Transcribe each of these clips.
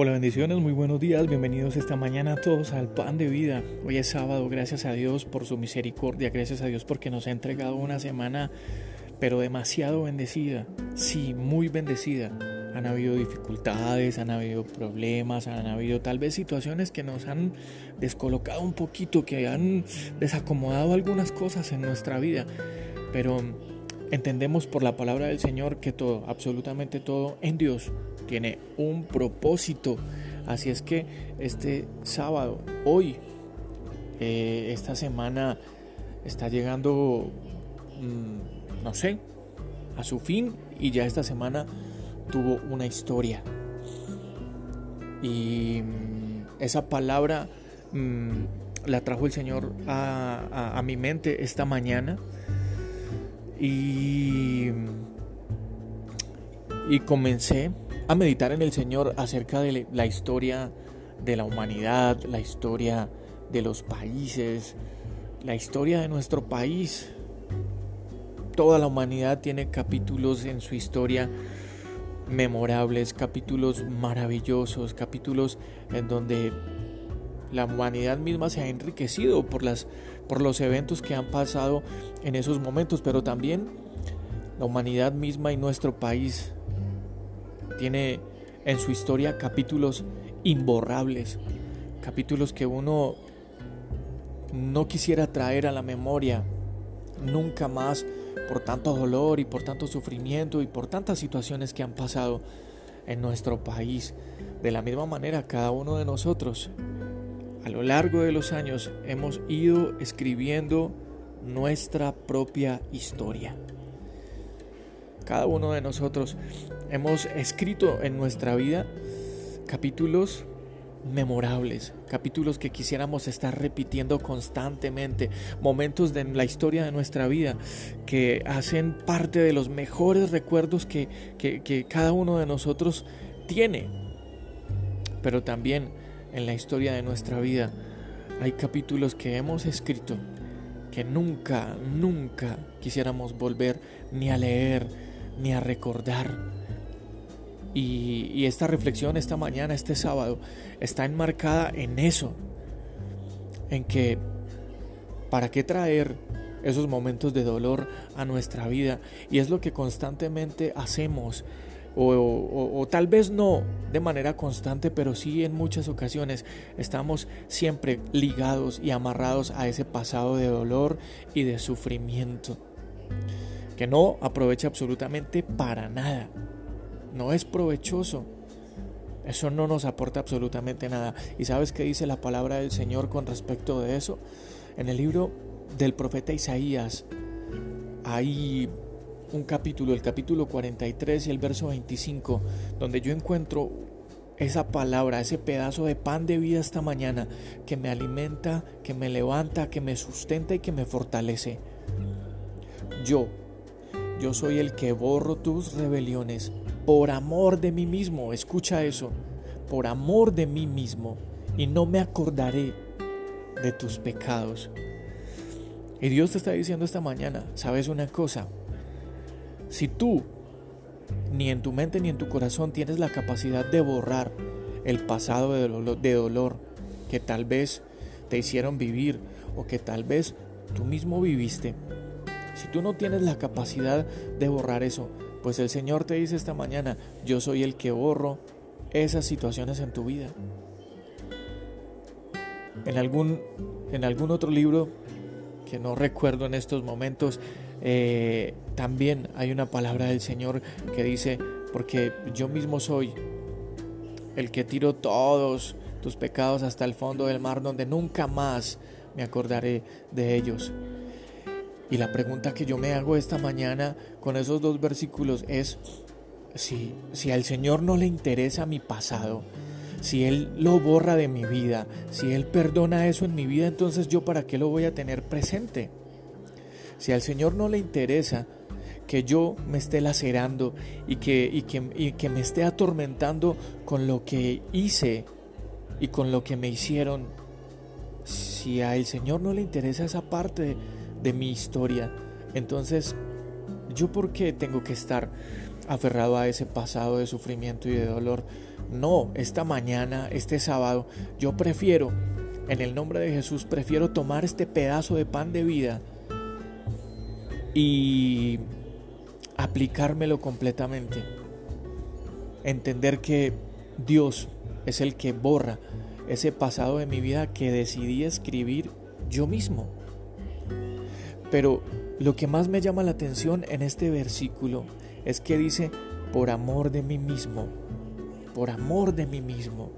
Hola bendiciones, muy buenos días, bienvenidos esta mañana a todos al pan de vida. Hoy es sábado, gracias a Dios por su misericordia, gracias a Dios porque nos ha entregado una semana pero demasiado bendecida, sí, muy bendecida. Han habido dificultades, han habido problemas, han habido tal vez situaciones que nos han descolocado un poquito, que han desacomodado algunas cosas en nuestra vida, pero Entendemos por la palabra del Señor que todo, absolutamente todo en Dios tiene un propósito. Así es que este sábado, hoy, eh, esta semana está llegando, mm, no sé, a su fin y ya esta semana tuvo una historia. Y mm, esa palabra mm, la trajo el Señor a mi mente esta mañana y, y comencé a meditar en el Señor acerca de la historia de la humanidad, la historia de los países, la historia de nuestro país. Toda la humanidad tiene capítulos en su historia memorables, capítulos maravillosos, capítulos en donde la humanidad misma se ha enriquecido por, las, por los eventos que han pasado en esos momentos, pero también la humanidad misma y nuestro país tiene en su historia capítulos imborrables, capítulos que uno no quisiera traer a la memoria nunca más por tanto dolor y por tanto sufrimiento y por tantas situaciones que han pasado en nuestro país. De la misma manera, cada uno de nosotros a lo largo de los años hemos ido escribiendo nuestra propia historia. Cada uno de nosotros hemos escrito en nuestra vida capítulos memorables, capítulos que quisiéramos estar repitiendo constantemente, momentos de la historia de nuestra vida que hacen parte de los mejores recuerdos que, cada uno de nosotros tiene. Pero también en la historia de nuestra vida hay capítulos que hemos escrito que nunca, nunca quisiéramos volver ni a leer, ni a recordar. Y, y, esta reflexión esta mañana, este sábado, está enmarcada en eso, en que, ¿para qué traer esos momentos de dolor a nuestra vida? Y es lo que constantemente hacemos o, tal vez no de manera constante, pero sí en muchas ocasiones estamos siempre ligados y amarrados a ese pasado de dolor y de sufrimiento, que no aprovecha absolutamente para nada, no es provechoso. Eso no nos aporta absolutamente nada. ¿Y sabes qué dice la palabra del Señor con respecto de eso? En el libro del profeta Isaías hay un capítulo, el capítulo 43 y el verso 25, donde yo encuentro esa palabra, ese pedazo de pan de vida esta mañana que me alimenta, que me levanta, que me sustenta y que me fortalece. Yo, yo soy el que borro tus rebeliones por amor de mí mismo, escucha eso, por amor de mí mismo, y no me acordaré de tus pecados. Y Dios te está diciendo esta mañana, ¿sabes una cosa? Si tú ni en tu mente ni en tu corazón tienes la capacidad de borrar el pasado de dolor, que tal vez te hicieron vivir o que tal vez tú mismo viviste, si tú no tienes la capacidad de borrar eso, pues el Señor te dice esta mañana, yo soy el que borro esas situaciones en tu vida. En algún, en algún otro libro que no recuerdo en estos momentos, eh, también hay una palabra del Señor que dice, porque yo mismo soy el que tiro todos tus pecados hasta el fondo del mar, donde nunca más me acordaré de ellos. Y la pregunta que yo me hago esta mañana con esos dos versículos es, si, si al Señor no le interesa mi pasado, si Él lo borra de mi vida, si Él perdona eso en mi vida, entonces yo para qué lo voy a tener presente. Si al Señor no le interesa que yo me esté lacerando y que, y que, que me esté atormentando con lo que hice y con lo que me hicieron, si al Señor no le interesa esa parte de, mi historia, entonces yo por qué tengo que estar aferrado a ese pasado de sufrimiento y de dolor No, esta mañana, este sábado, yo prefiero, en el nombre de Jesús, prefiero tomar este pedazo de pan de vida y aplicármelo completamente. Entender que Dios es el que borra ese pasado de mi vida que decidí escribir yo mismo. Pero lo que más me llama la atención en este versículo es que dice, por amor de mí mismo, por amor de mí mismo.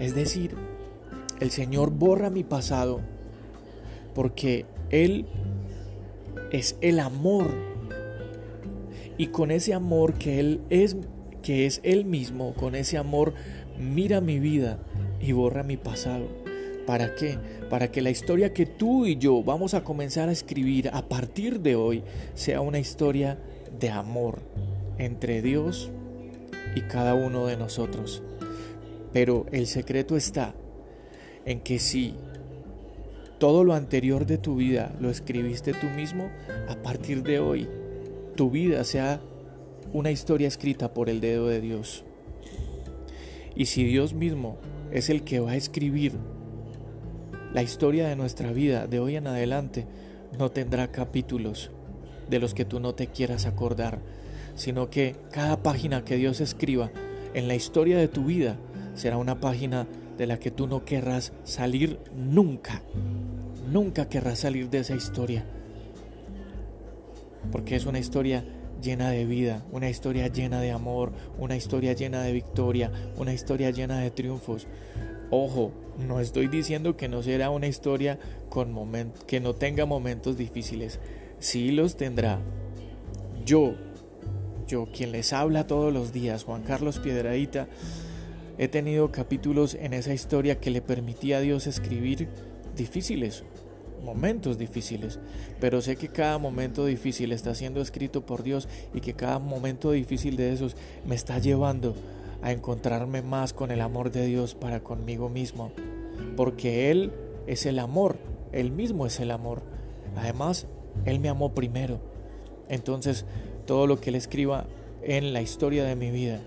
Es decir, el Señor borra mi pasado porque Él es el amor. Y con ese amor que Él es, que es Él mismo, con ese amor mira mi vida y borra mi pasado. ¿Para qué? Para que la historia que tú y yo vamos a comenzar a escribir a partir de hoy sea una historia de amor entre Dios y cada uno de nosotros. Pero el secreto está en que si todo lo anterior de tu vida lo escribiste tú mismo, a partir de hoy tu vida sea una historia escrita por el dedo de Dios. Y si Dios mismo es el que va a escribir la historia de nuestra vida de hoy en adelante, no tendrá capítulos de los que tú no te quieras acordar, sino que cada página que Dios escriba en la historia de tu vida será una página de la que tú no querrás salir nunca. Nunca querrás salir de esa historia. Porque es una historia llena de vida, una historia llena de amor, una historia llena de victoria, una historia llena de triunfos. Ojo, no estoy diciendo que no será una historia con que no tenga momentos difíciles. Sí los tendrá. Yo, yo quien les habla todos los días, Juan Carlos Piedradita, he tenido capítulos en esa historia que le permitía a Dios escribir difíciles, momentos difíciles, pero sé que cada momento difícil está siendo escrito por Dios y que cada momento difícil de esos me está llevando a encontrarme más con el amor de Dios para conmigo mismo, porque Él es el amor, Él mismo es el amor. Además, Él me amó primero. Entonces, todo lo que Él escriba en la historia de mi vida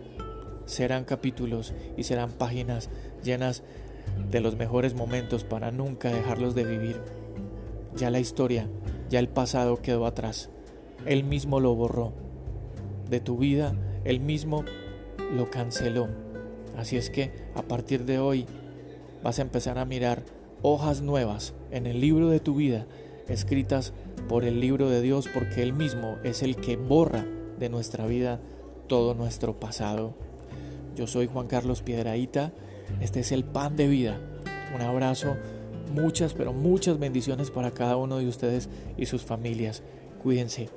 serán capítulos y serán páginas llenas de los mejores momentos para nunca dejarlos de vivir. Ya la historia, ya el pasado quedó atrás. Él mismo lo borró. De tu vida, Él mismo lo canceló. Así es que a partir de hoy vas a empezar a mirar hojas nuevas en el libro de tu vida, escritas por el libro de Dios, porque Él mismo es el que borra de nuestra vida todo nuestro pasado. Yo soy Juan Carlos Piedraíta, este es el pan de vida. Un abrazo Muchas, pero muchas bendiciones para cada uno de ustedes y sus familias. Cuídense.